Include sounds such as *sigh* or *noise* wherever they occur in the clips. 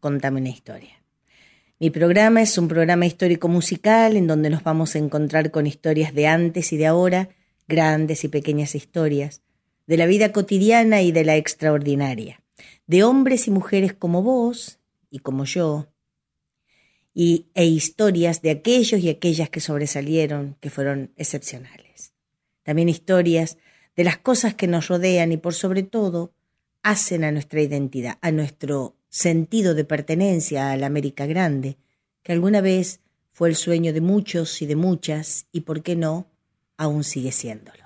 Contame una historia. Mi programa es un programa histórico musical en donde nos vamos a encontrar con historias de antes y de ahora, grandes y pequeñas historias, de la vida cotidiana y de la extraordinaria, de hombres y mujeres como vos y como yo, y, e historias de aquellos y aquellas que sobresalieron, que fueron excepcionales. También historias de las cosas que nos rodean y por sobre todo hacen a nuestra identidad, a nuestro sentido de pertenencia a la América Grande, que alguna vez fue el sueño de muchos y de muchas, y por qué no, aún sigue siéndolo.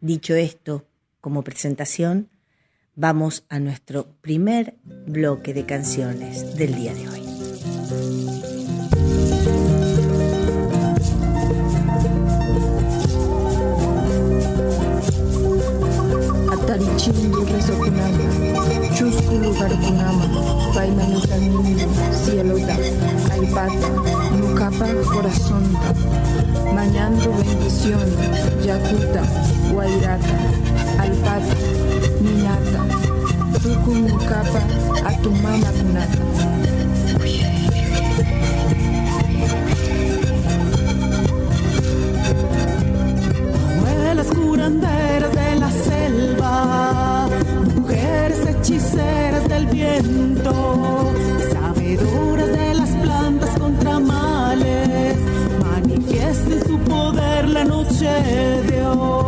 Dicho esto, como presentación, vamos a nuestro primer bloque de canciones del día de hoy. Resokunama, chusku harkunama, paima nukaninu, cielota, alpata, nukapa corazonta, mañando bendición, yakuta, guairata, alpata, ninata, tuku nukapa, atumana kunata. Abuelas curanderas hechiceras del viento, sabedoras de las plantas contra males, manifiesten su poder la noche de hoy.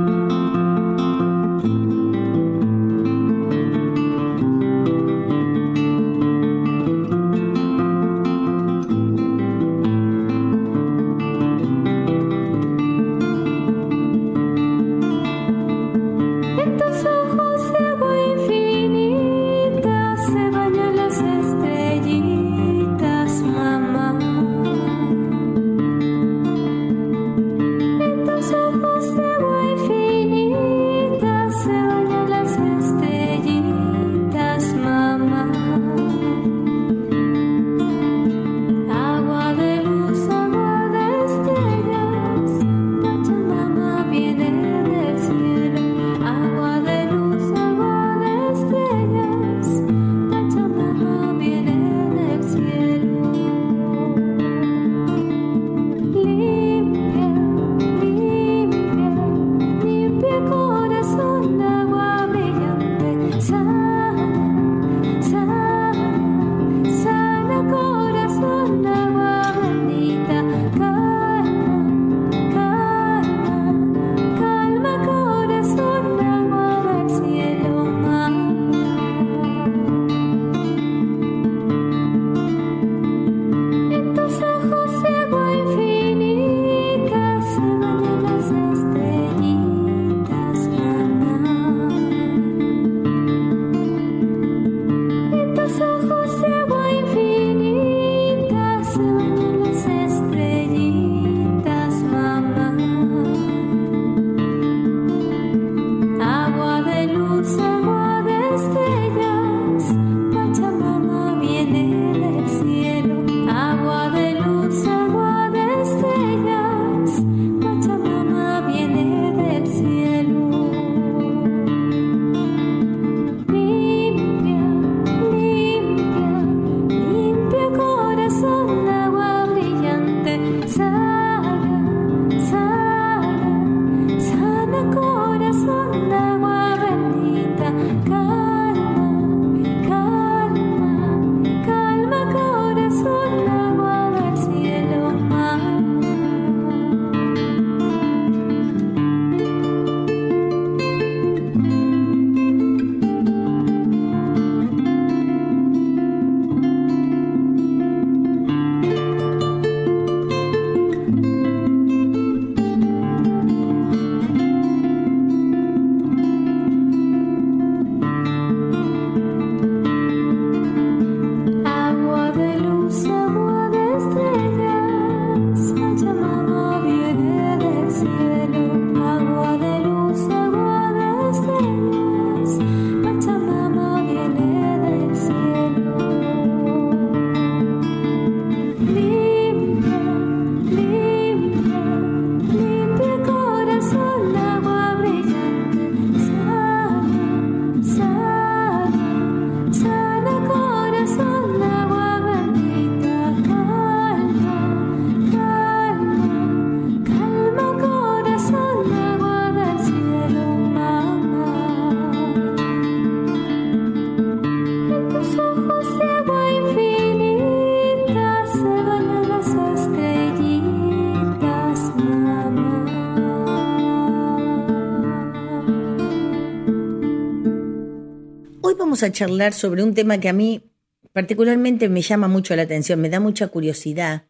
A charlar sobre un tema que a mí particularmente me llama mucho la atención, me da mucha curiosidad,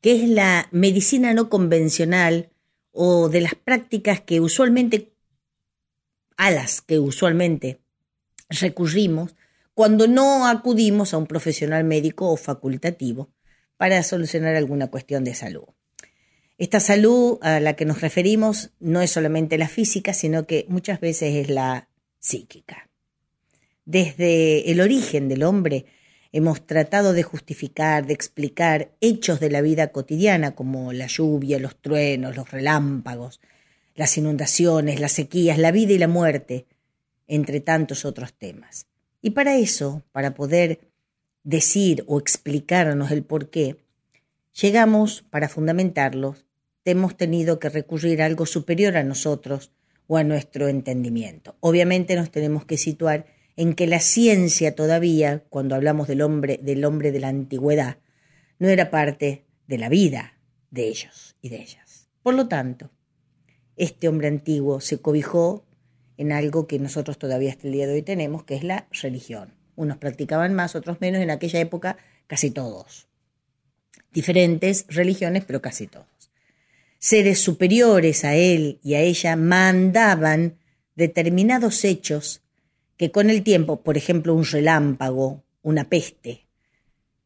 que es la medicina no convencional o de las prácticas que usualmente, a las que usualmente recurrimos cuando no acudimos a un profesional médico o facultativo para solucionar alguna cuestión de salud. Esta salud a la que nos referimos no es solamente la física, sino que muchas veces es la psíquica. Desde el origen del hombre hemos tratado de justificar, de explicar hechos de la vida cotidiana como la lluvia, los truenos, los relámpagos, las inundaciones, las sequías, la vida y la muerte, entre tantos otros temas. Y para eso, para poder decir o explicarnos el por qué, llegamos, para fundamentarlos, hemos tenido que recurrir a algo superior a nosotros o a nuestro entendimiento. Obviamente nos tenemos que situar en que la ciencia todavía, cuando hablamos del hombre, del hombre de la antigüedad, no era parte de la vida de ellos y de ellas. Por lo tanto, este hombre antiguo se cobijó en algo que nosotros todavía hasta el día de hoy tenemos, que es la religión. Unos practicaban más, otros menos, en aquella época casi todos. Diferentes religiones, pero casi todos. Seres superiores a él y a ella mandaban determinados hechos que con el tiempo, por ejemplo, un relámpago, una peste,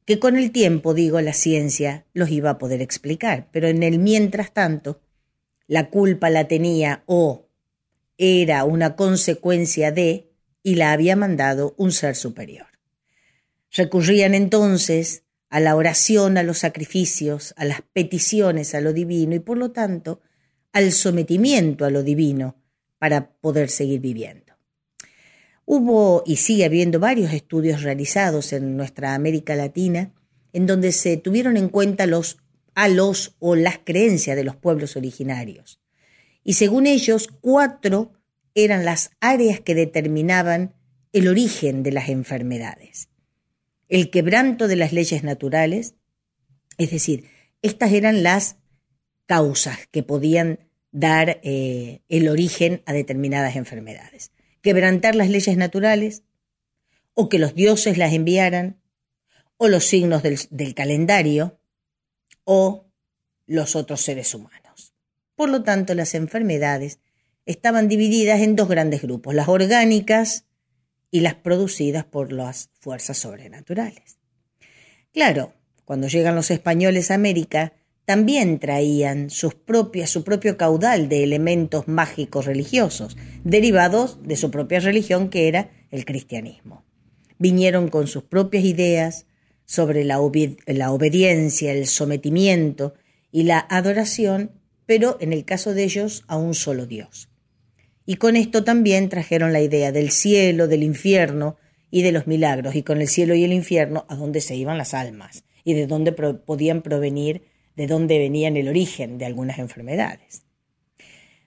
que con el tiempo, digo, la ciencia los iba a poder explicar, pero en el mientras tanto, la culpa la tenía o era una consecuencia de y la había mandado un ser superior. Recurrían entonces a la oración, a los sacrificios, a las peticiones a lo divino y por lo tanto al sometimiento a lo divino para poder seguir viviendo. Hubo y sigue habiendo varios estudios realizados en nuestra América Latina en donde se tuvieron en cuenta los a los o las creencias de los pueblos originarios. Y según ellos, cuatro eran las áreas que determinaban el origen de las enfermedades. El quebranto de las leyes naturales, es decir, estas eran las causas que podían dar eh, el origen a determinadas enfermedades. Quebrantar las leyes naturales, o que los dioses las enviaran, o los signos del calendario, o los otros seres humanos. Por lo tanto, las enfermedades estaban divididas en dos grandes grupos, las orgánicas y las producidas por las fuerzas sobrenaturales. Claro, cuando llegan los españoles a América, también traían su propio caudal de elementos mágicos religiosos, derivados de su propia religión que era el cristianismo. Vinieron con sus propias ideas, sobre la, obediencia, el sometimiento y la adoración, pero en el caso de ellos a un solo Dios. Y con esto también trajeron la idea del cielo, del infierno y de los milagros, y con el cielo y el infierno a dónde se iban las almas y de dónde podían provenir, de dónde venían el origen de algunas enfermedades.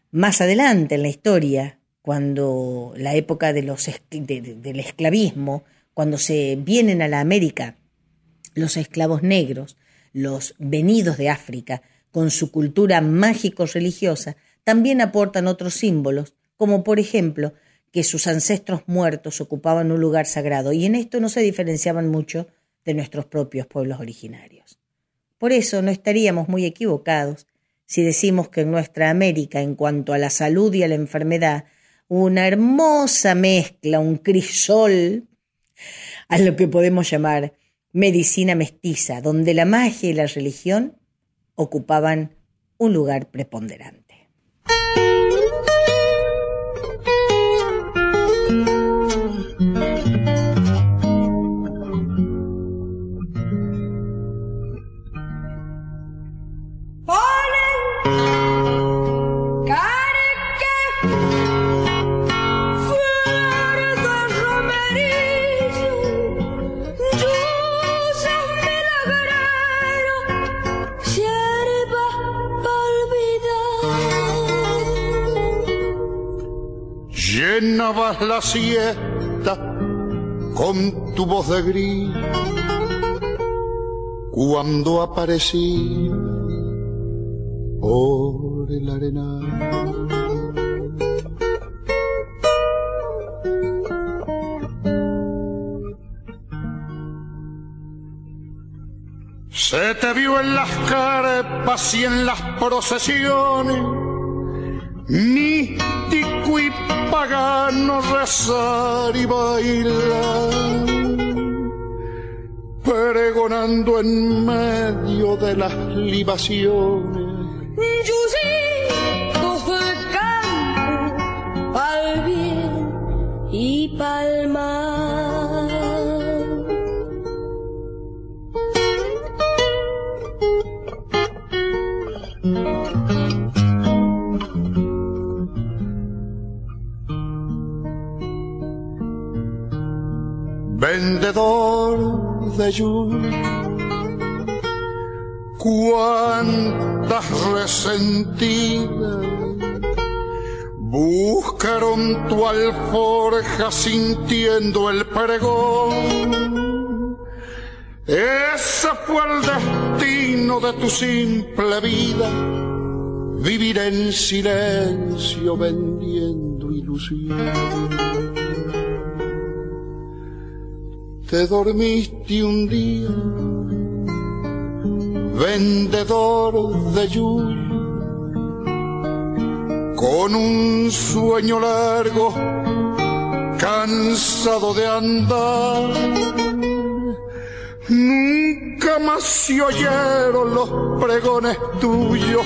Más adelante en la historia, cuando la época de los, del esclavismo, cuando se vienen a la América los esclavos negros, los venidos de África, con su cultura mágico-religiosa, también aportan otros símbolos, como por ejemplo que sus ancestros muertos ocupaban un lugar sagrado, y en esto no se diferenciaban mucho de nuestros propios pueblos originarios. Por eso no estaríamos muy equivocados si decimos que en nuestra América, en cuanto a la salud y a la enfermedad, una hermosa mezcla, un crisol, a lo que podemos llamar medicina mestiza, donde la magia y la religión ocupaban un lugar preponderante. Llenabas la siesta con tu voz de gris cuando aparecí por el arenal. Se te vio en las carpas y en las procesiones, místico y pagano rezar y bailar, pregonando en medio de las libaciones. Yo de campo, pa'l bien y pa'l vendedor de lluvia. Cuántas resentidas Buscaron tu alforja sintiendo el pregón. Ese fue el destino de tu simple vida, vivir en silencio vendiendo ilusión. Te dormiste un día, vendedor de lluvia con un sueño largo, cansado de andar. Nunca más se oyeron los pregones tuyos.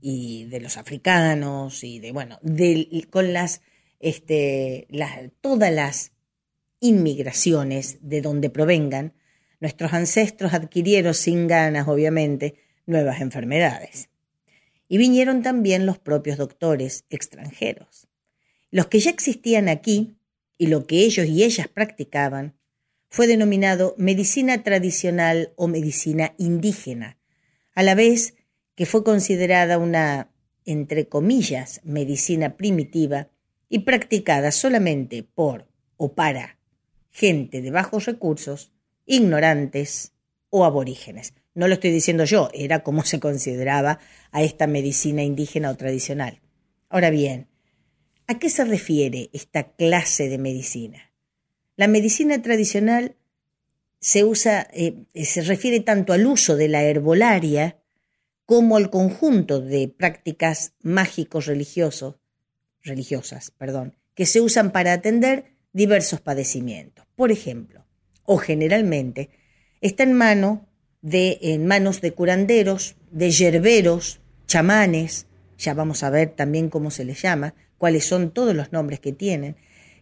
y de los africanos y de, bueno, con las, este, las, todas las inmigraciones de donde provengan, nuestros ancestros adquirieron sin ganas, obviamente, nuevas enfermedades. Y vinieron también los propios doctores extranjeros. Los que ya existían aquí y lo que ellos y ellas practicaban fue denominado medicina tradicional o medicina indígena, a la vez que fue considerada una, entre comillas, medicina primitiva y practicada solamente por o para gente de bajos recursos, ignorantes o aborígenes. No lo estoy diciendo yo, era como se consideraba a esta medicina indígena o tradicional. Ahora bien, ¿a qué se refiere esta clase de medicina? La medicina tradicional se usa, eh, se refiere tanto al uso de la herbolaria como al conjunto de prácticas mágicos religiosos, religiosas, perdón, que se usan para atender diversos padecimientos. Por ejemplo, o generalmente, está en, mano de, en manos de curanderos, de yerberos, chamanes, ya vamos a ver también cómo se les llama, cuáles son todos los nombres que tienen,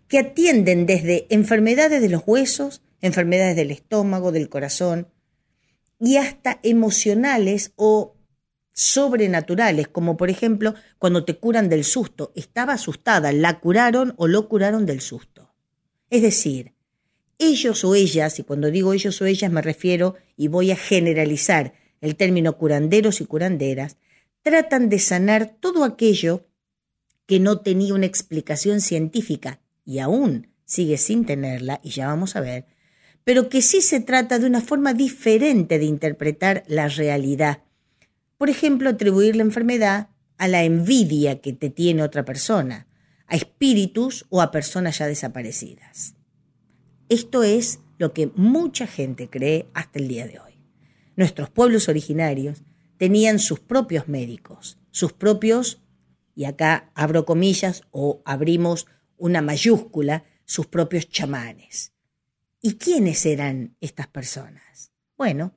que atienden desde enfermedades de los huesos enfermedades del estómago, del corazón, y hasta emocionales o sobrenaturales, como por ejemplo cuando te curan del susto. Estaba asustada, la curaron o lo curaron del susto. Es decir, ellos o ellas, y cuando digo ellos o ellas me refiero y voy a generalizar el término curanderos y curanderas, tratan de sanar todo aquello que no tenía una explicación científica y aún sigue sin tenerla, y ya vamos a ver, pero que sí se trata de una forma diferente de interpretar la realidad. Por ejemplo, atribuir la enfermedad a la envidia que te tiene otra persona, a espíritus o a personas ya desaparecidas. Esto es lo que mucha gente cree hasta el día de hoy. Nuestros pueblos originarios tenían sus propios médicos, sus propios, y acá abro comillas o abrimos una mayúscula, sus propios chamanes. ¿Y quiénes eran estas personas? Bueno,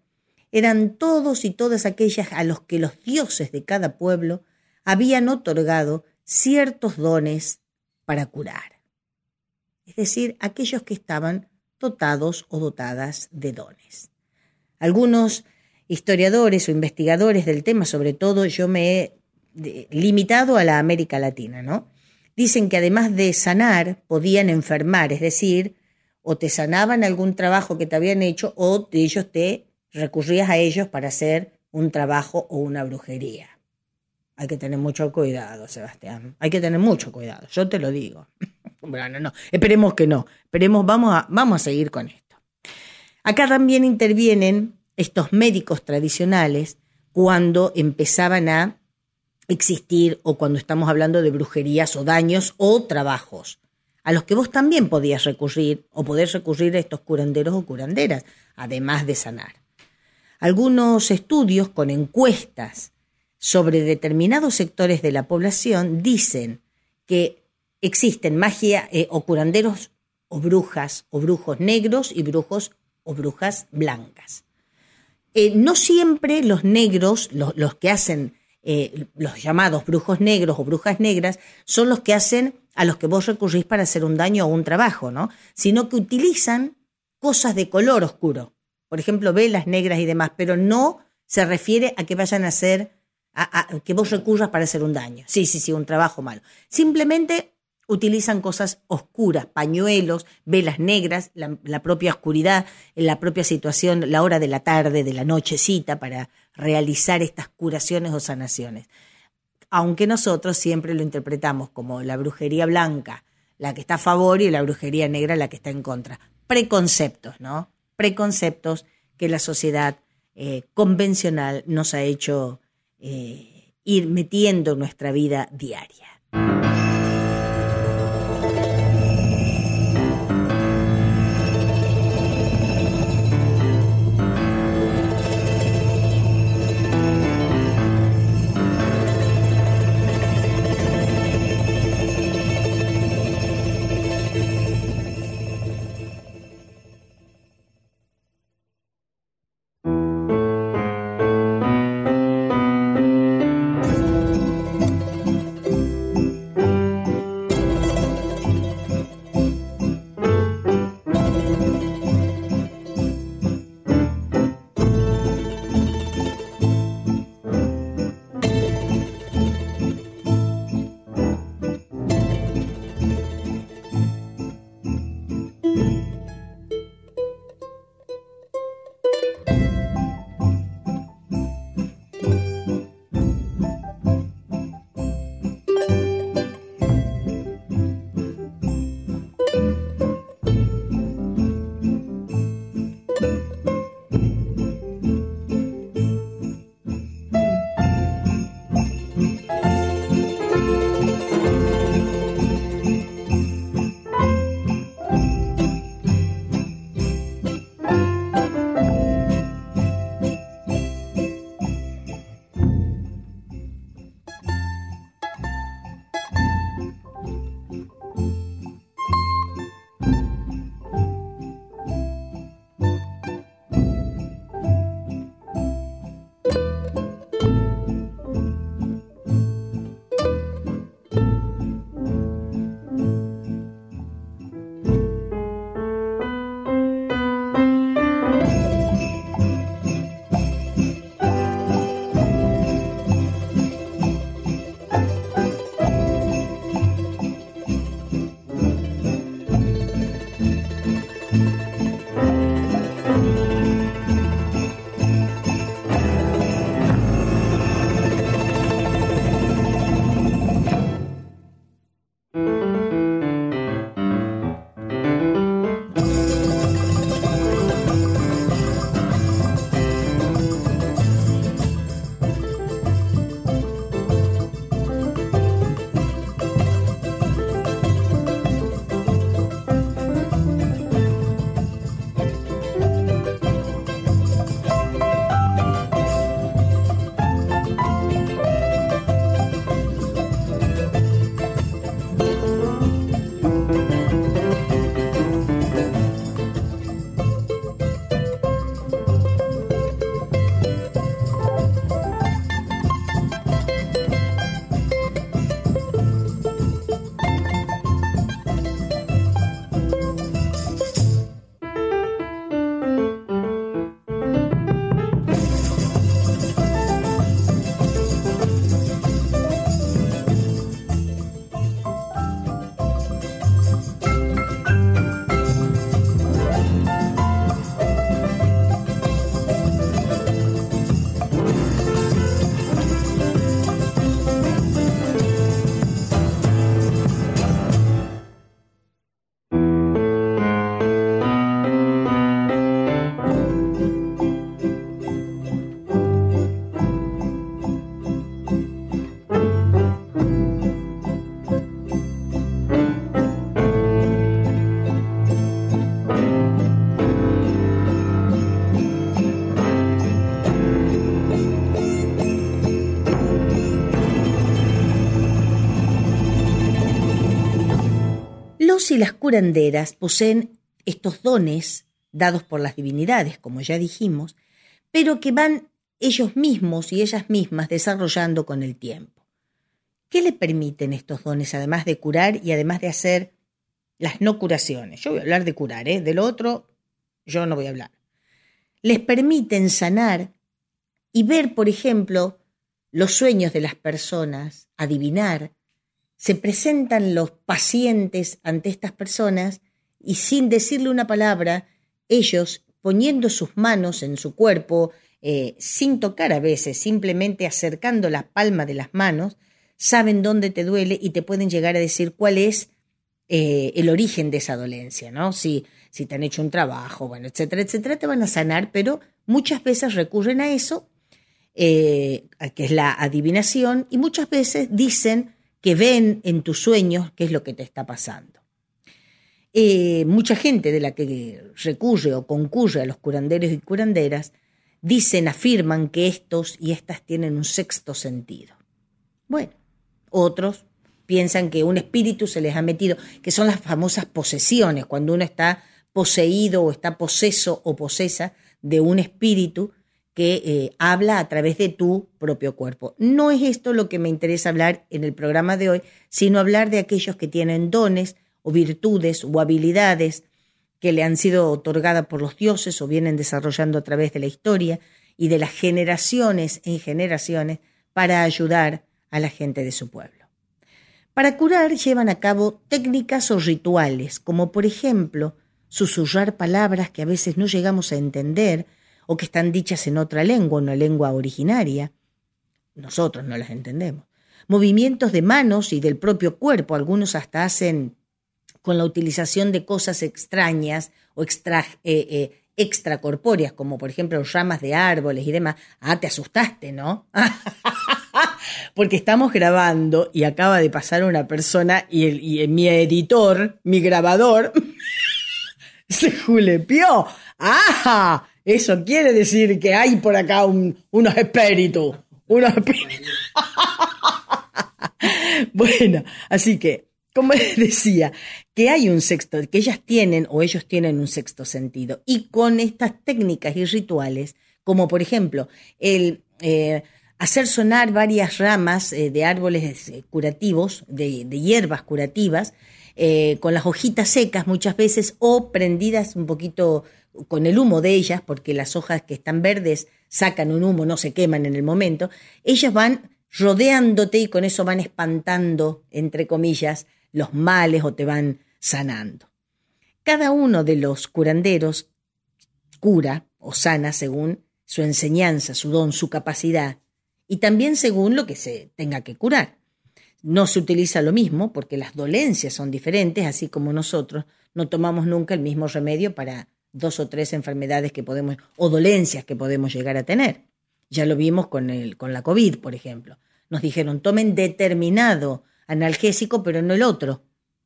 eran todos y todas aquellas a los que los dioses de cada pueblo habían otorgado ciertos dones para curar. Es decir, aquellos que estaban dotados o dotadas de dones. Algunos historiadores o investigadores del tema, sobre todo yo me he limitado a la América Latina, ¿no? Dicen que además de sanar, podían enfermar, es decir, o te sanaban algún trabajo que te habían hecho o ellos te recurrías a ellos para hacer un trabajo o una brujería. Hay que tener mucho cuidado, Sebastián. Hay que tener mucho cuidado, yo te lo digo. *laughs* bueno, no, esperemos que no. Esperemos, vamos a, vamos a seguir con esto. Acá también intervienen estos médicos tradicionales cuando empezaban a existir o cuando estamos hablando de brujerías o daños o trabajos, a los que vos también podías recurrir o podés recurrir a estos curanderos o curanderas, además de sanar. Algunos estudios con encuestas sobre determinados sectores de la población dicen que existen magia eh, o curanderos o brujas o brujos negros y brujos o brujas blancas. Eh, no siempre los negros, los, que hacen eh, los llamados brujos negros o brujas negras, son los que hacen a los que vos recurrís para hacer un daño o un trabajo, ¿no? Sino que utilizan cosas de color oscuro. Por ejemplo, velas negras y demás, pero no se refiere a que vayan a hacer, a que vos recurras para hacer un daño. Sí, sí, sí, un trabajo malo. Simplemente utilizan cosas oscuras, pañuelos, velas negras, la, propia oscuridad, la propia situación, la hora de la tarde, de la nochecita, para realizar estas curaciones o sanaciones. Aunque nosotros siempre lo interpretamos como la brujería blanca, la que está a favor, y la brujería negra, la que está en contra. Preconceptos, ¿no? Preconceptos que la sociedad eh, convencional nos ha hecho eh, ir metiendo en nuestra vida diaria. Y las curanderas poseen estos dones dados por las divinidades, como ya dijimos, pero que van ellos mismos y ellas mismas desarrollando con el tiempo. ¿Qué le permiten estos dones, además de curar y además de hacer las no curaciones? Yo voy a hablar de curar, ¿eh? Del otro, yo no voy a hablar. Les permiten sanar y ver, por ejemplo, los sueños de las personas, adivinar. Se presentan los pacientes ante estas personas y sin decirle una palabra, ellos, poniendo sus manos en su cuerpo, eh, sin tocar a veces, simplemente acercando la palma de las manos, saben dónde te duele y te pueden llegar a decir cuál es eh, el origen de esa dolencia, ¿no? Si, si te han hecho un trabajo, bueno, etcétera, etcétera, te van a sanar, pero muchas veces recurren a eso, eh, que es la adivinación, y muchas veces dicen que ven en tus sueños qué es lo que te está pasando. mucha gente de la que recurre o concurre a los curanderos y curanderas dicen, afirman que estos y estas tienen un sexto sentido. Bueno, otros piensan que un espíritu se les ha metido, que son las famosas posesiones, cuando uno está poseído o está poseso o posesa de un espíritu que eh, habla a través de tu propio cuerpo. No es esto lo que me interesa hablar en el programa de hoy, sino hablar de aquellos que tienen dones o virtudes o habilidades que le han sido otorgadas por los dioses o vienen desarrollando a través de la historia y de las generaciones en generaciones para ayudar a la gente de su pueblo. Para curar llevan a cabo técnicas o rituales, como por ejemplo susurrar palabras que a veces no llegamos a entender o que están dichas en otra lengua, una lengua originaria. Nosotros no las entendemos. Movimientos de manos y del propio cuerpo, algunos hasta hacen con la utilización de cosas extrañas o extra, eh, eh, extracorpóreas, como por ejemplo ramas de árboles y demás. Ah, te asustaste, ¿no? *laughs* Porque estamos grabando y acaba de pasar una persona y, y mi editor, mi grabador, *laughs* se julepió. ¡Ah! Eso quiere decir que hay por acá unos espíritus. Unos espíritus. *laughs* bueno, así que como *laughs* les decía, que hay un sexto, que ellas tienen o ellos tienen un sexto sentido. Y con estas técnicas y rituales, como por ejemplo el eh, hacer sonar varias ramas eh, de árboles eh, curativos, de, hierbas curativas, con las hojitas secas muchas veces o prendidas un poquito con el humo de ellas, porque las hojas que están verdes sacan un humo, no se queman en el momento, ellas van rodeándote y con eso van espantando, entre comillas, los males o te van sanando. Cada uno de los curanderos cura o sana según su enseñanza, su don, su capacidad y también según lo que se tenga que curar. No se utiliza lo mismo porque las dolencias son diferentes, así como nosotros no tomamos nunca el mismo remedio para dos o tres enfermedades que podemos o dolencias que podemos llegar a tener. Ya lo vimos con, el, con la COVID, por ejemplo. Nos dijeron, tomen determinado analgésico, pero no el otro.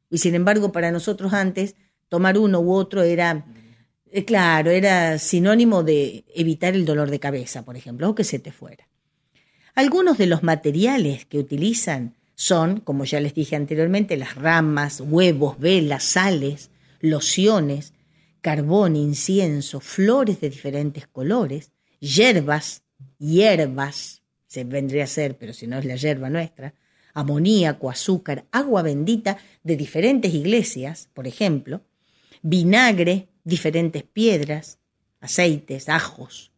Y sin embargo, para nosotros antes, tomar uno u otro era, eh, claro, era sinónimo de evitar el dolor de cabeza, por ejemplo, o que se te fuera. Algunos de los materiales que utilizan son, como ya les dije anteriormente, las ramas, huevos, velas, sales, lociones, carbón, incienso, flores de diferentes colores, hierbas, hierbas, se vendría a ser, pero si no es la hierba nuestra, amoníaco, azúcar, agua bendita de diferentes iglesias, por ejemplo, vinagre, diferentes piedras, aceites, ajos.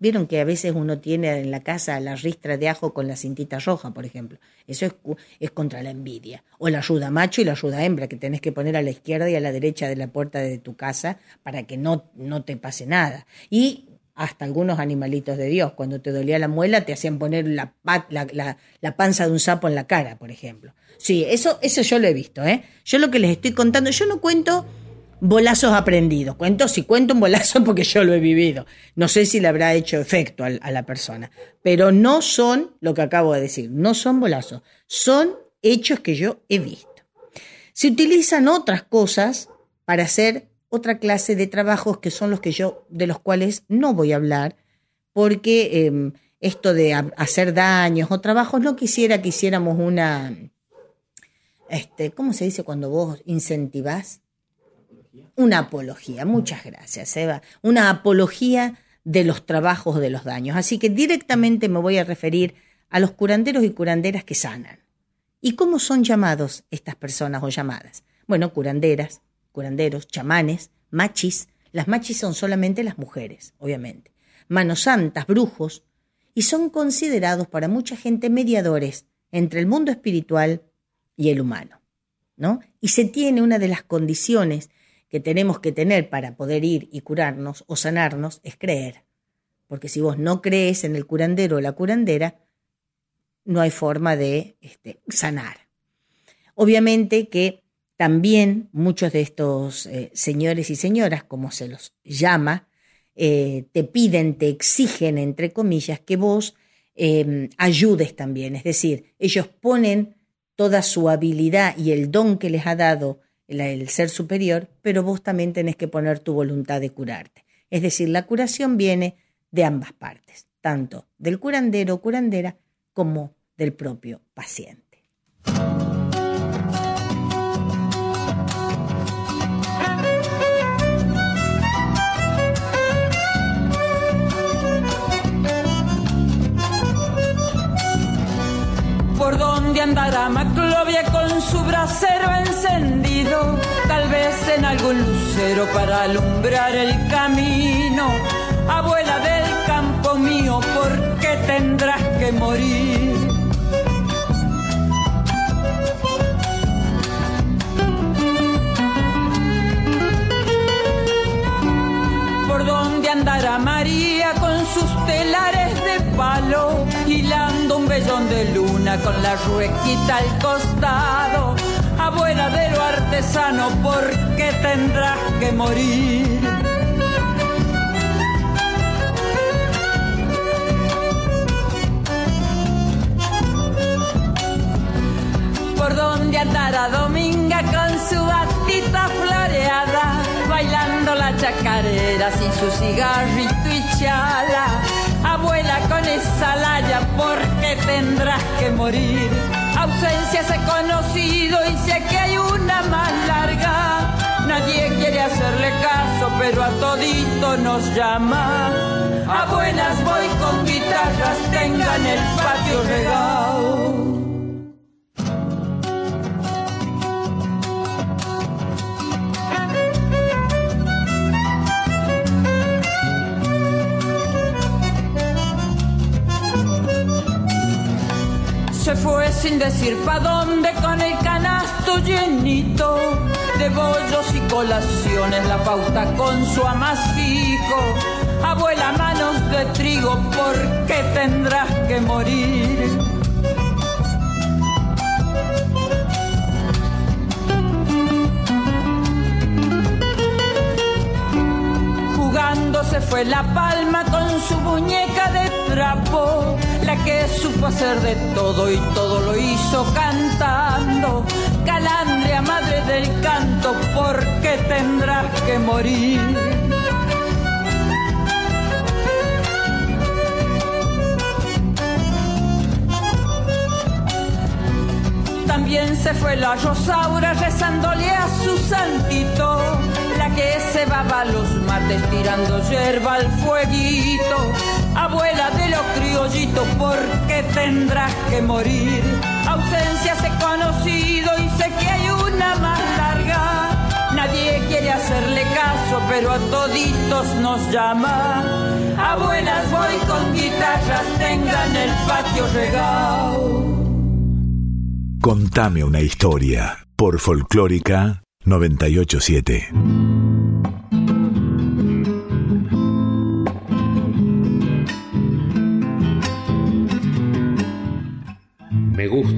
Vieron que a veces uno tiene en la casa la ristra de ajo con la cintita roja, por ejemplo. Eso es, es, contra la envidia. O la ayuda macho y la ayuda hembra, que tenés que poner a la izquierda y a la derecha de la puerta de tu casa para que no, no te pase nada. Y hasta algunos animalitos de Dios. Cuando te dolía la muela, te hacían poner la, la, panza de un sapo en la cara, por ejemplo. Sí, eso, eso yo lo he visto, ¿eh? Yo lo que les estoy contando, yo no cuento bolazos aprendidos. Cuento, si cuento un bolazo *laughs* porque yo lo he vivido. No sé si le habrá hecho efecto a, la persona. Pero no son lo que acabo de decir. No son bolazos. Son hechos que yo he visto. Se utilizan otras cosas para hacer otra clase de trabajos que son los que yo, de los cuales no voy a hablar, porque em, esto de hacer daños o trabajos, no quisiera que hiciéramos una, este, ¿cómo se dice cuando vos incentivás? Una apología, muchas gracias, Eva. Una apología de los trabajos de los daños. Así que directamente me voy a referir a los curanderos y curanderas que sanan. ¿Y cómo son llamados estas personas o llamadas? Bueno, curanderas, curanderos, chamanes, machis. Las machis son solamente las mujeres, obviamente. Manos santas, brujos, y son considerados para mucha gente mediadores entre el mundo espiritual y el humano. ¿no? Y se tiene una de las condiciones que tenemos que tener para poder ir y curarnos o sanarnos es creer. Porque si vos no crees en el curandero o la curandera, no hay forma de este, sanar. Obviamente que también muchos de estos eh, señores y señoras, como se los llama, eh, te piden, te exigen, entre comillas, que vos em, ayudes también. Es decir, ellos ponen toda su habilidad y el don que les ha dado el ser superior, pero vos también tenés que poner tu voluntad de curarte. Es decir, la curación viene de ambas partes, tanto del curandero o curandera como del propio paciente. por dónde andará Con su brasero encendido, tal vez en algún lucero para alumbrar el camino. Abuela del campo mío, ¿por qué tendrás que morir? Con la ruequita al costado. Abuela de lo artesano, ¿por qué tendrás que morir? por dónde andará Dominga con su batita floreada bailando la chacarera sin su cigarrito y chala. Abuela con esa laya, porque tendrás que morir? Ausencias he conocido y sé que hay una más larga. Nadie quiere hacerle caso, pero a todito nos llama. Abuelas voy con guitarras, tengan el patio regado. Se fue sin decir pa' dónde con el canasto llenito de bollos y colaciones, la pauta con su amasijo. Abuela, manos de trigo, ¿por qué tendrás que morir? Se fue la palma con su muñeca de trapo la que supo hacer de todo y todo lo hizo cantando. Calandria, madre del canto, ¿por qué tendrás que morir? También se fue la Rosaura rezándole a su santito, que se baba los mates tirando yerba al fueguito abuela de los criollitos, ¿por qué tendrás que morir? Ausencias he conocido y sé que hay una más larga. Nadie quiere hacerle caso, pero a toditos nos llama. Abuelas voy con guitarras, tengan el patio regado. Contame una historia por Folclórica 987.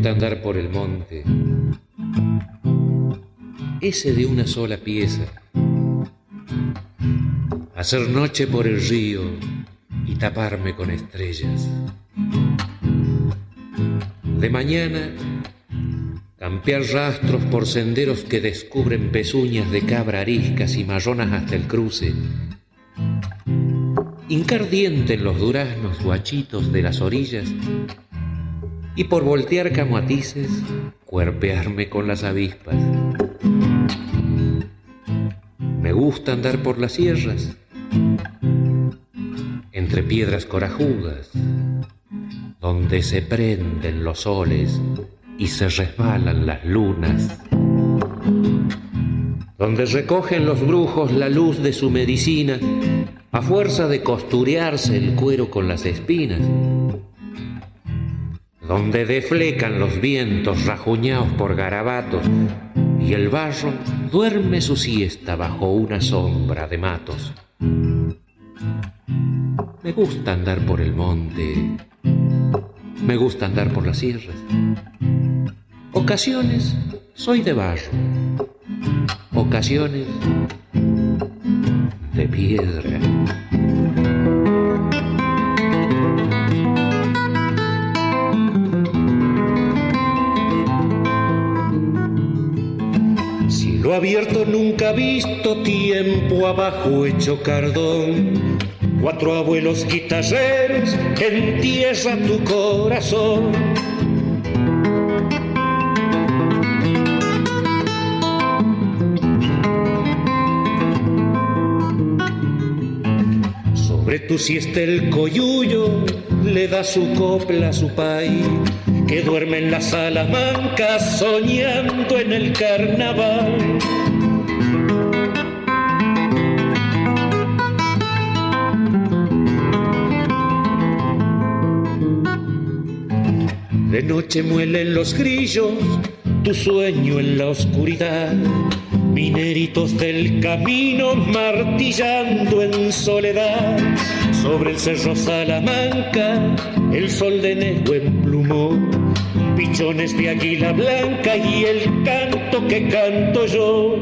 Andar por el monte, ese de una sola pieza, hacer noche por el río y taparme con estrellas. De mañana, campear rastros por senderos que descubren pezuñas de cabra ariscas y marronas hasta el cruce. Hincar diente en los duraznos guachitos de las orillas y por voltear camoatices, cuerpearme con las avispas. Me gusta andar por las sierras, entre piedras corajudas, donde se prenden los soles y se resbalan las lunas, donde recogen los brujos la luz de su medicina a fuerza de costurearse el cuero con las espinas, donde deflecan los vientos rajuñados por garabatos y el barro duerme su siesta bajo una sombra de matos. Me gusta andar por el monte, me gusta andar por las sierras. Ocasiones soy de barro, ocasiones de piedra. Cielo abierto nunca visto, tiempo abajo hecho cardón. Cuatro abuelos guitarreros entierra tu corazón. Sobre tu siesta el coyuyo le da su copla a su país, que duerme en la salamanca soñando en el carnaval. De noche muelen los grillos, tu sueño en la oscuridad. Mineritos del camino martillando en soledad. Sobre el cerro Salamanca, el sol de negro en plumón. Pichones de águila blanca y el canto que canto yo.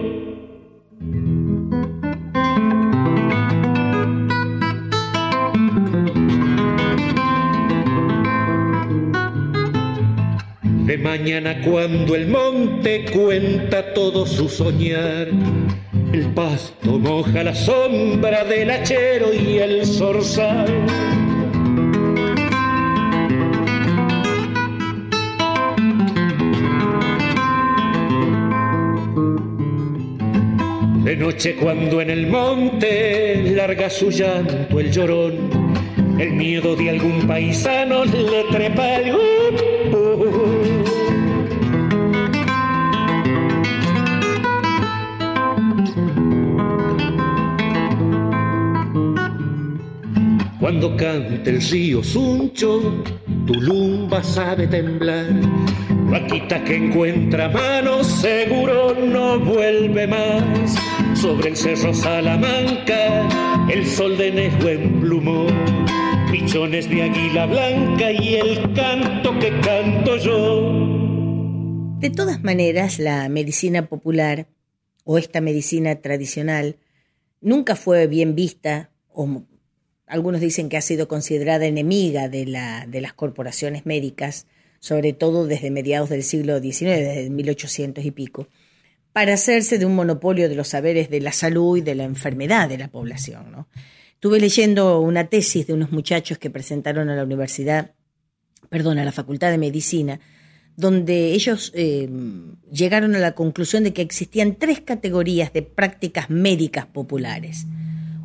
De mañana cuando el monte cuenta todo su soñar, el pasto moja la sombra del hachero y el zorzal. Noche cuando en el monte larga su llanto el llorón, el miedo de algún paisano le trepa el Cuando cante el río Suncho, tu lumba sabe temblar. Vaquita que encuentra manos, seguro no vuelve más. Sobre el cerro Salamanca, el sol de negro en plumón. Pichones de águila blanca y el canto que canto yo. De todas maneras, la medicina popular o esta medicina tradicional nunca fue bien vista o algunos dicen que ha sido considerada enemiga de, la, de las corporaciones médicas, sobre todo desde mediados del siglo XIX, desde 1800 y pico, para hacerse de un monopolio de los saberes de la salud y de la enfermedad de la población. Estuve leyendo una tesis de unos muchachos que presentaron a la universidad, perdón, a la Facultad de Medicina, donde ellos eh, llegaron a la conclusión de que existían tres categorías de prácticas médicas populares.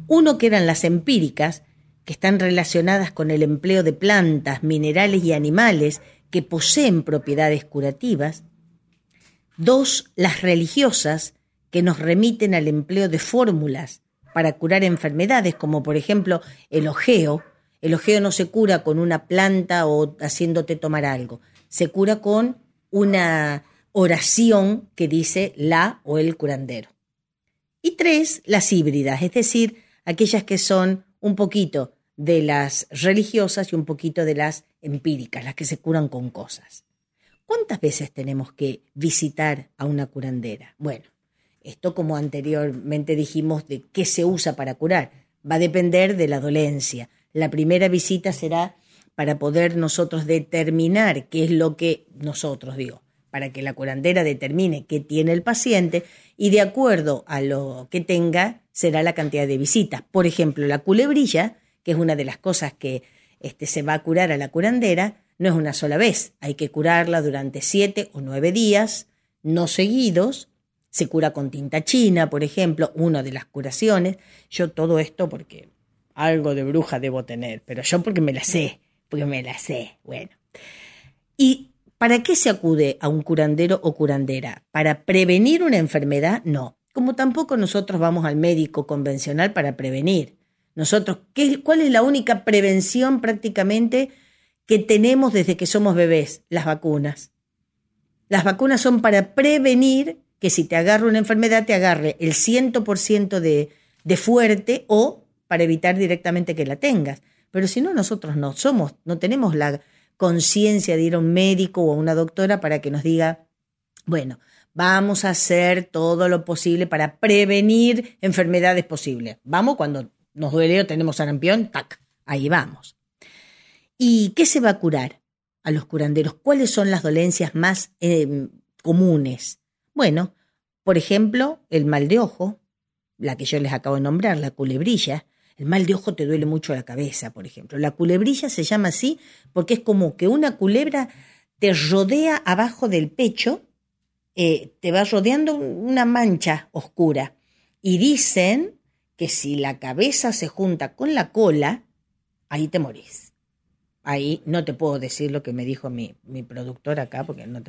Uno que eran las empíricas, que están relacionadas con el empleo de plantas, minerales y animales que poseen propiedades curativas. Dos, las religiosas, que nos remiten al empleo de fórmulas para curar enfermedades, como por ejemplo el ojeo. El ojeo no se cura con una planta o haciéndote tomar algo, se cura con una oración que dice la o el curandero. Y tres, las híbridas, es decir, aquellas que son un poquito de las religiosas y un poquito de las empíricas, las que se curan con cosas. ¿Cuántas veces tenemos que visitar a una curandera? Bueno, esto como anteriormente dijimos de qué se usa para curar, va a depender de la dolencia. La primera visita será para poder nosotros determinar qué es lo que nosotros digo, para que la curandera determine qué tiene el paciente y de acuerdo a lo que tenga será la cantidad de visitas. Por ejemplo, la culebrilla, que es una de las cosas que este, se va a curar a la curandera, No es una sola vez, hay que curarla durante siete o nueve días, no seguidos. Se cura con tinta china, por ejemplo, una de las curaciones. Yo todo esto porque algo de bruja debo tener, pero yo porque me la sé, porque me la sé. Bueno. ¿Y para qué se acude a un curandero o curandera? ¿Para prevenir una enfermedad? No. Como tampoco nosotros vamos al médico convencional para prevenir. Nosotros, ¿qué, ¿cuál es la única prevención prácticamente que tenemos desde que somos bebés? Las vacunas. Las vacunas son para prevenir que si te agarra una enfermedad te agarre el 100% de, de fuerte o para evitar directamente que la tengas. Pero si no, nosotros no somos, no tenemos la conciencia de ir a un médico o a una doctora para que nos diga, bueno, vamos a hacer todo lo posible para prevenir enfermedades posibles. Vamos cuando nos duele o tenemos sarampión, tac, ahí vamos. ¿Y qué se va a curar a los curanderos? ¿Cuáles son las dolencias más eh, comunes? Bueno, por ejemplo, el mal de ojo, la que yo les acabo de nombrar, la culebrilla. El mal de ojo te duele mucho la cabeza, por ejemplo. La culebrilla se llama así porque es como que una culebra te rodea abajo del pecho, eh, te va rodeando una mancha oscura. Y dicen que si la cabeza se junta con la cola, ahí te morís. Ahí no te puedo decir lo que me dijo mi, mi productor acá, porque no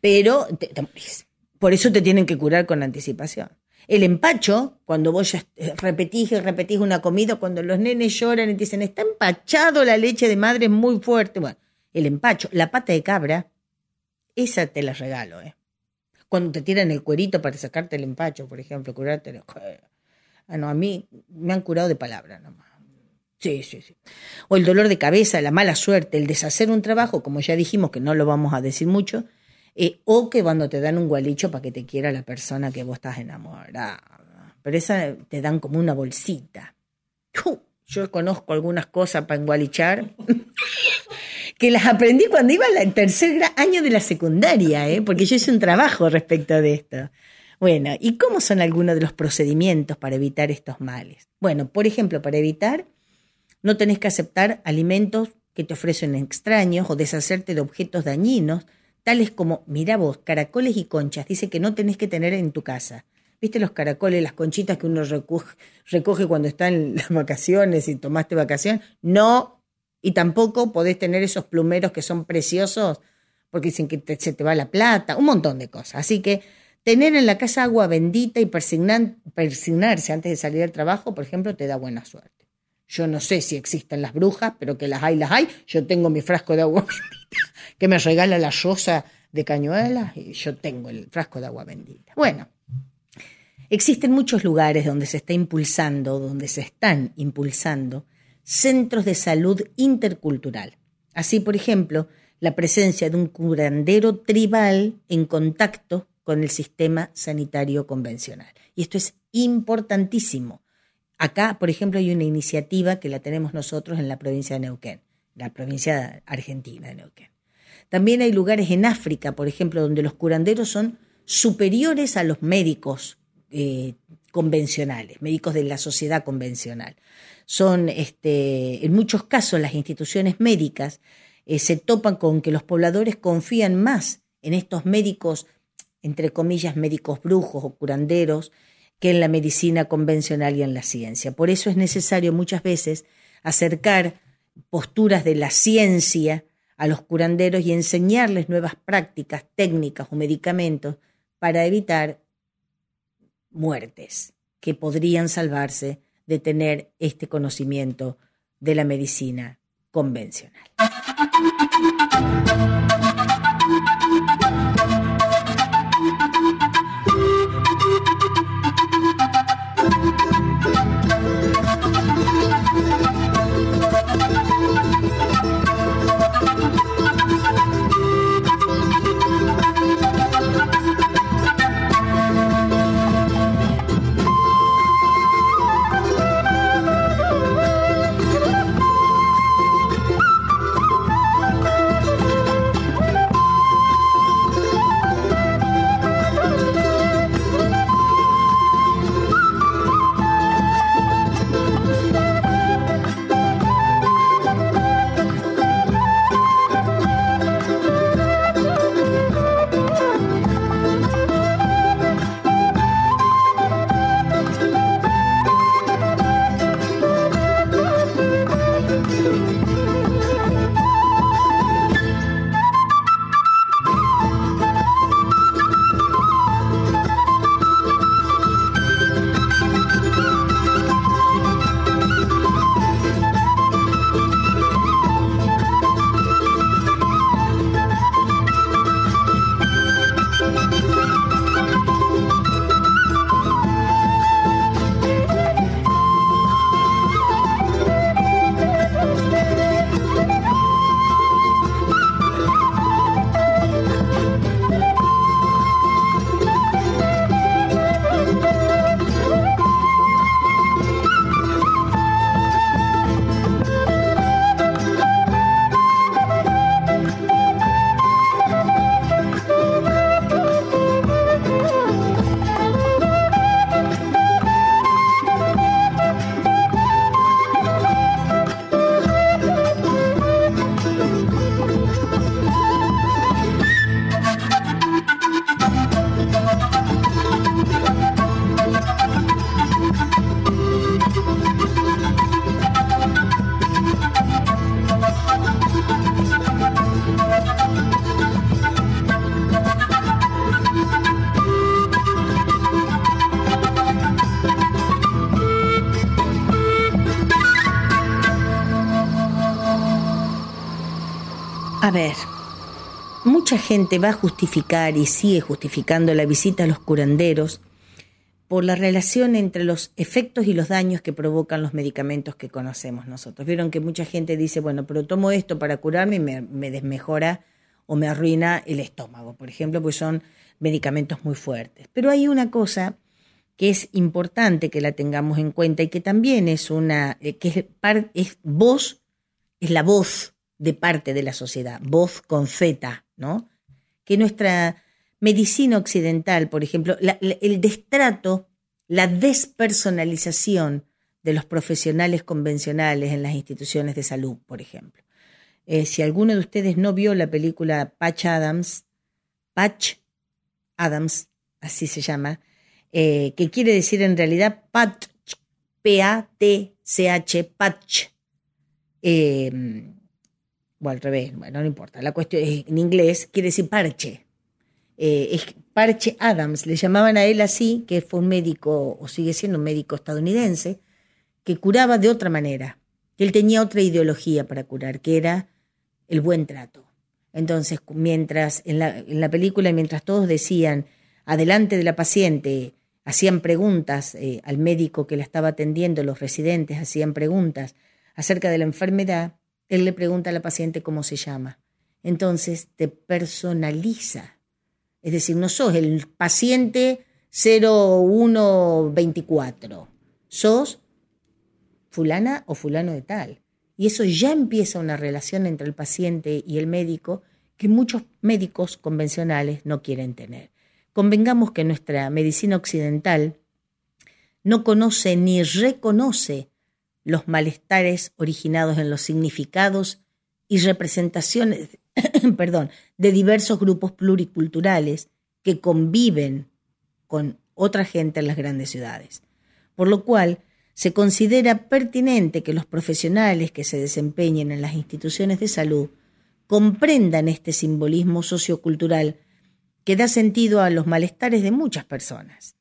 pero te, morís. Por eso te tienen que curar con anticipación. El empacho, cuando vos ya repetís y repetís una comida, cuando los nenes lloran y te dicen, está empachado la leche de madre, es muy fuerte. Bueno, el empacho, la pata de cabra, esa te la regalo, ¿eh? Cuando te tiran el cuerito para sacarte el empacho, por ejemplo, curarte. *laughs* Ah, no, a mí me han curado de palabra nomás. Sí, sí, sí. O el dolor de cabeza, la mala suerte, el deshacer un trabajo, como ya dijimos que no lo vamos a decir mucho, eh, o que cuando te dan un gualicho para que te quiera la persona que vos estás enamorada. Pero esa te dan como una bolsita. yo conozco algunas cosas para engualichar *laughs* que las aprendí cuando iba al tercer año de la secundaria, ¿eh? porque yo hice un trabajo respecto de esto. Bueno, ¿y cómo son algunos de los procedimientos para evitar estos males? Bueno, por ejemplo, para evitar, no tenés que aceptar alimentos que te ofrecen extraños o deshacerte de objetos dañinos, tales como, mira vos, caracoles y conchas, dice que no tenés que tener en tu casa. ¿Viste los caracoles, las conchitas que uno recoge, cuando está en las vacaciones y tomaste vacación? No, y tampoco podés tener esos plumeros que son preciosos porque dicen que se te va la plata, un montón de cosas. Así que Tener en la casa agua bendita y persignarse antes de salir al trabajo, por ejemplo, te da buena suerte. Yo no sé si existen las brujas, pero que las hay, las hay. Yo tengo mi frasco de agua *laughs* bendita que me regala la rosa de cañuelas y yo tengo el frasco de agua bendita. Bueno, existen muchos lugares donde se está impulsando, donde se están impulsando centros de salud intercultural. Así, por ejemplo, la presencia de un curandero tribal en contacto con el sistema sanitario convencional. Y esto es importantísimo. Acá, por ejemplo, hay una iniciativa que la tenemos nosotros en la provincia de Neuquén, la provincia argentina de Neuquén. También hay lugares en África, por ejemplo, donde los curanderos son superiores a los médicos eh, convencionales, médicos de la sociedad convencional. Son, este, en muchos casos, las instituciones médicas eh, se topan con que los pobladores confían más en estos médicos entre comillas, médicos brujos o curanderos que en la medicina convencional y en la ciencia. Por eso es necesario muchas veces acercar posturas de la ciencia a los curanderos y enseñarles nuevas prácticas, técnicas o medicamentos para evitar muertes que podrían salvarse de tener este conocimiento de la medicina convencional. Gente va a justificar y sigue justificando la visita a los curanderos por la relación entre los efectos y los daños que provocan los medicamentos que conocemos nosotros. Vieron que mucha gente dice, bueno, pero tomo esto para curarme y me, me desmejora o me arruina el estómago, por ejemplo, pues son medicamentos muy fuertes. Pero hay una cosa que es importante que la tengamos en cuenta y que también es una, eh, que es, es voz, es la voz de parte de la sociedad, voz con Z, ¿no? Que nuestra medicina occidental, por ejemplo, el destrato, la despersonalización de los profesionales convencionales en las instituciones de salud, por ejemplo. Eh, si alguno de ustedes no vio la película Patch Adams, Patch Adams, así se llama, eh, que quiere decir en realidad Patch, P-A-T-C-H, Patch. Eh, al revés, bueno, no importa. La cuestión es, en inglés quiere decir parche. Eh, es Parche Adams, le llamaban a él así, que fue un médico, o sigue siendo un médico estadounidense, que curaba de otra manera, él tenía otra ideología para curar, que era el buen trato. Entonces, mientras en la, en la película, mientras todos decían, adelante de la paciente, hacían preguntas eh, al médico que la estaba atendiendo, los residentes hacían preguntas acerca de la enfermedad, él le pregunta a la paciente cómo se llama. Entonces te personaliza. Es decir, no sos el paciente 0124, sos fulana o fulano de tal. Y eso ya empieza una relación entre el paciente y el médico que muchos médicos convencionales no quieren tener. Convengamos que nuestra medicina occidental no conoce ni reconoce los malestares originados en los significados y representaciones *coughs* perdón, de diversos grupos pluriculturales que conviven con otra gente en las grandes ciudades. Por lo cual, se considera pertinente que los profesionales que se desempeñen en las instituciones de salud comprendan este simbolismo sociocultural que da sentido a los malestares de muchas personas.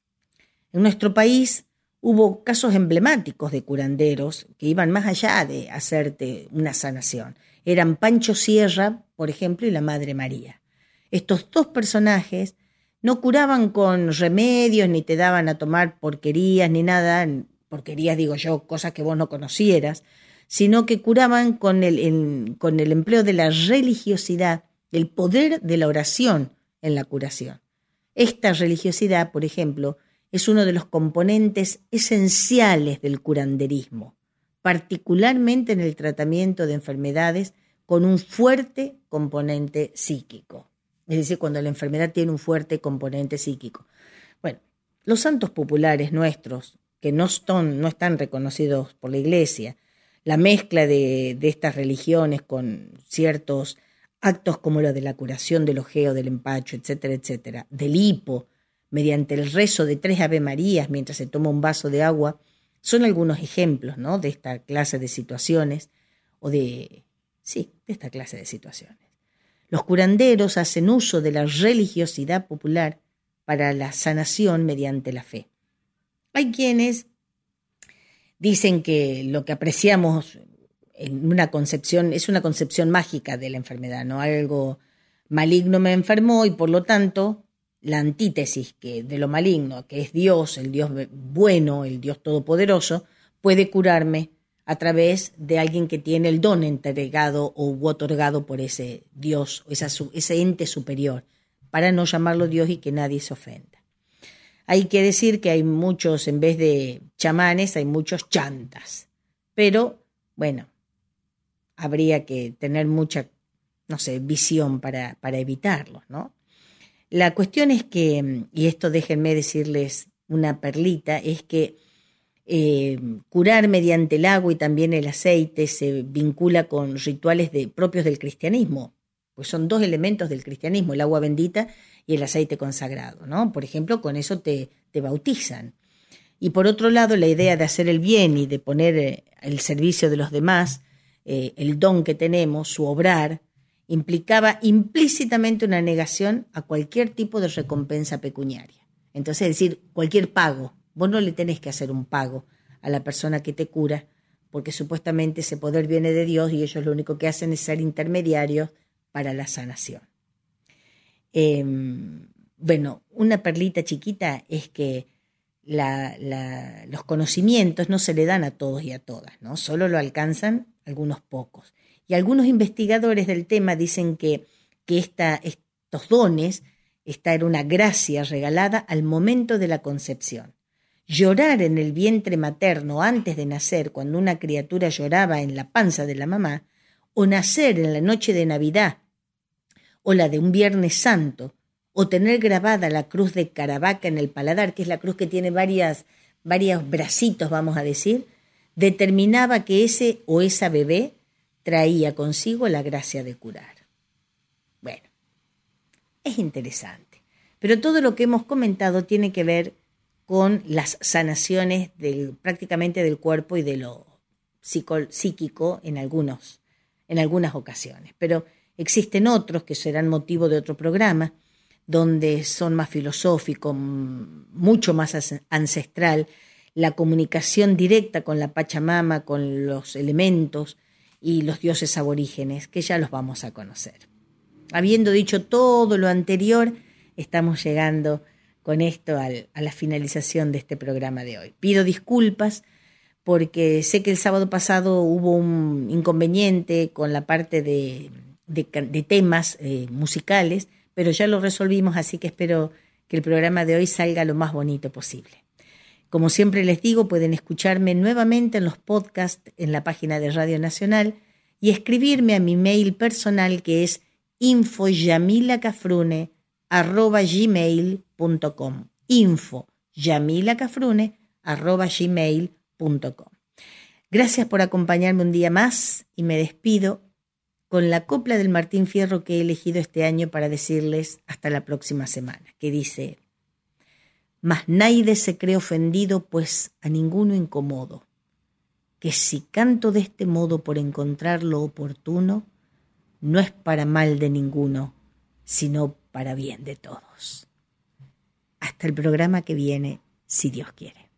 En nuestro país hubo casos emblemáticos de curanderos que iban más allá de hacerte una sanación. Eran Pancho Sierra, por ejemplo, y la Madre María. Estos dos personajes no curaban con remedios, ni te daban a tomar porquerías, ni nada, porquerías digo yo, cosas que vos no conocieras, sino que curaban con el, con el empleo de la religiosidad, el poder de la oración en la curación. Esta religiosidad, por ejemplo, es uno de los componentes esenciales del curanderismo, particularmente en el tratamiento de enfermedades con un fuerte componente psíquico. Es decir, cuando la enfermedad tiene un fuerte componente psíquico. Bueno, los santos populares nuestros, que no, están, no están reconocidos por la Iglesia, la mezcla de, de estas religiones con ciertos actos como lo de la curación del ojeo, del empacho, etcétera, etcétera, del hipo, mediante el rezo de tres Ave Marías mientras se toma un vaso de agua, son algunos ejemplos ¿no? de esta clase de situaciones, o de, sí, de esta clase de situaciones. Los curanderos hacen uso de la religiosidad popular para la sanación mediante la fe. Hay quienes dicen que lo que apreciamos en una concepción es una concepción mágica de la enfermedad, no algo maligno me enfermó y por lo tanto la antítesis que de lo maligno, que es Dios, el Dios bueno, el Dios todopoderoso, puede curarme a través de alguien que tiene el don entregado o otorgado por ese Dios, esa, ese ente superior, para no llamarlo Dios y que nadie se ofenda. Hay que decir que hay muchos, en vez de chamanes, hay muchos chantas. Pero, bueno, habría que tener mucha, no sé, visión para, para evitarlos, ¿no? La cuestión es que, y esto déjenme decirles una perlita, es que eh, curar mediante el agua y también el aceite se vincula con rituales de, propios del cristianismo, pues son dos elementos del cristianismo, el agua bendita y el aceite consagrado, ¿no? Por ejemplo, con eso te, te bautizan. Y por otro lado, la idea de hacer el bien y de poner eh, el servicio de los demás, eh, el don que tenemos, su obrar, implicaba implícitamente una negación a cualquier tipo de recompensa pecuniaria. Entonces, es decir, cualquier pago. Vos no le tenés que hacer un pago a la persona que te cura, porque supuestamente ese poder viene de Dios y ellos lo único que hacen es ser intermediarios para la sanación. Em, bueno, una perlita chiquita es que los conocimientos no se le dan a todos y a todas, ¿no? Solo lo alcanzan algunos pocos. Y algunos investigadores del tema dicen que, que estos dones, esta era una gracia regalada al momento de la concepción. Llorar en el vientre materno antes de nacer, cuando una criatura lloraba en la panza de la mamá, o nacer en la noche de Navidad, o la de un Viernes Santo, o tener grabada la cruz de Caravaca en el paladar, que es la cruz que tiene varias, varios bracitos, vamos a decir, determinaba que ese o esa bebé traía consigo la gracia de curar. Bueno, es interesante, pero todo lo que hemos comentado tiene que ver con las sanaciones del, prácticamente del cuerpo y de lo psíquico en, algunos, en algunas ocasiones. Pero existen otros que serán motivo de otro programa, donde son más filosóficos, mucho más ancestral, la comunicación directa con la Pachamama, con los elementos y los dioses aborígenes, que ya los vamos a conocer. Habiendo dicho todo lo anterior, estamos llegando con esto a la finalización de este programa de hoy. Pido disculpas porque sé que el sábado pasado hubo un inconveniente con la parte de, temas eh, musicales, pero ya lo resolvimos, así que espero que el programa de hoy salga lo más bonito posible. Como siempre les digo, pueden escucharme nuevamente en los podcasts en la página de Radio Nacional y escribirme a mi mail personal que es infoyamilacafrune.gmail.com info Gracias por acompañarme un día más y me despido con la copla del Martín Fierro que he elegido este año para decirles hasta la próxima semana, que dice, Mas naide se cree ofendido, pues a ninguno incomodo, que si canto de este modo por encontrar lo oportuno, no es para mal de ninguno, sino para bien de todos. Hasta el programa que viene, si Dios quiere.